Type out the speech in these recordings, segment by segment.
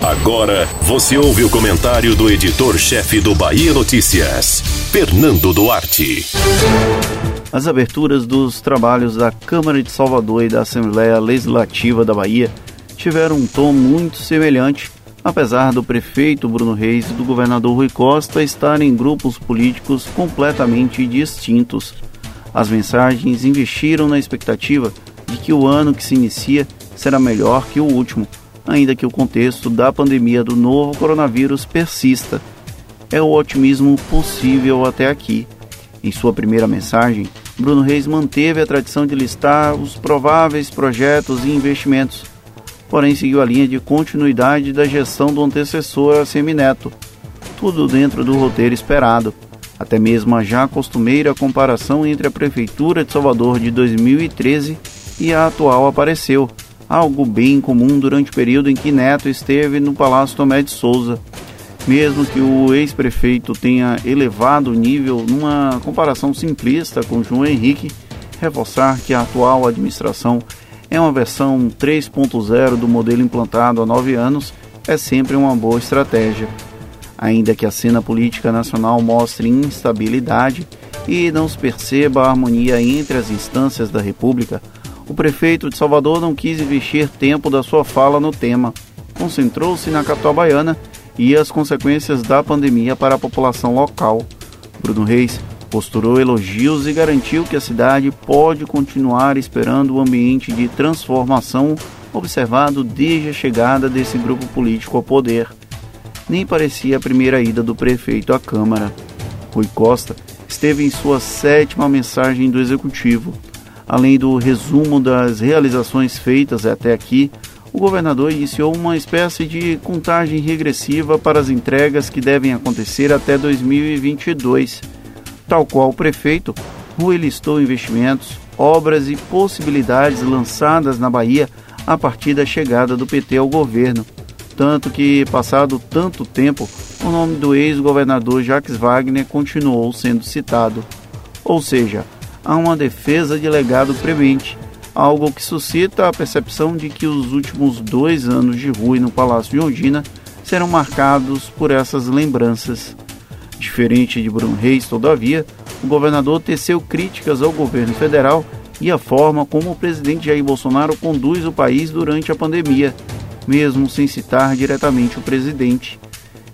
Agora você ouve o comentário do editor-chefe do Bahia Notícias, Fernando Duarte. As aberturas dos trabalhos da Câmara de Salvador e da Assembleia Legislativa da Bahia tiveram um tom muito semelhante, apesar do prefeito Bruno Reis e do governador Rui Costa estarem em grupos políticos completamente distintos. As mensagens investiram na expectativa de que o ano que se inicia será melhor que o último, ainda que o contexto da pandemia do novo coronavírus persista. É o otimismo possível até aqui. Em sua primeira mensagem, Bruno Reis manteve a tradição de listar os prováveis projetos e investimentos, porém seguiu a linha de continuidade da gestão do antecessor Semineto, tudo dentro do roteiro esperado. Até mesmo a já costumeira comparação entre a Prefeitura de Salvador de 2013 e a atual apareceu, algo bem comum durante o período em que Neto esteve no Palácio Tomé de Souza. Mesmo que o ex-prefeito tenha elevado o nível numa comparação simplista com João Henrique, reforçar que a atual administração é uma versão 3.0 do modelo implantado há nove anos é sempre uma boa estratégia. Ainda que a cena política nacional mostre instabilidade e não se perceba a harmonia entre as instâncias da República, o prefeito de Salvador não quis investir tempo da sua fala no tema. Concentrou-se na capital baiana e as consequências da pandemia para a população local. Bruno Reis posturou elogios e garantiu que a cidade pode continuar esperando o ambiente de transformação observado desde a chegada desse grupo político ao poder nem parecia a primeira ida do prefeito à Câmara. Rui Costa esteve em sua sétima mensagem do Executivo. Além do resumo das realizações feitas até aqui, o governador iniciou uma espécie de contagem regressiva para as entregas que devem acontecer até 2022. Tal qual o prefeito, Rui listou investimentos, obras e possibilidades lançadas na Bahia a partir da chegada do PT ao governo tanto que, passado tanto tempo, o nome do ex-governador Jacques Wagner continuou sendo citado. Ou seja, há uma defesa de legado premente, algo que suscita a percepção de que os últimos dois anos de Rui no Palácio de Ondina serão marcados por essas lembranças. Diferente de Bruno Reis, todavia, o governador teceu críticas ao governo federal e a forma como o presidente Jair Bolsonaro conduz o país durante a pandemia, mesmo sem citar diretamente o presidente.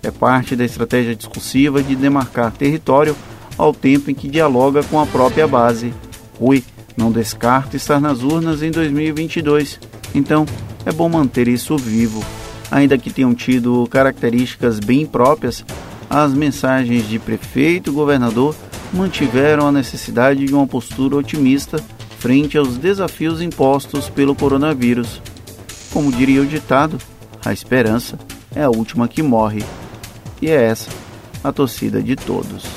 É parte da estratégia discursiva de demarcar território ao tempo em que dialoga com a própria base. Rui não descarta estar nas urnas em 2022, então é bom manter isso vivo. Ainda que tenham tido características bem próprias, as mensagens de prefeito e governador mantiveram a necessidade de uma postura otimista frente aos desafios impostos pelo coronavírus. Como diria o ditado, a esperança é a última que morre. E é essa a torcida de todos.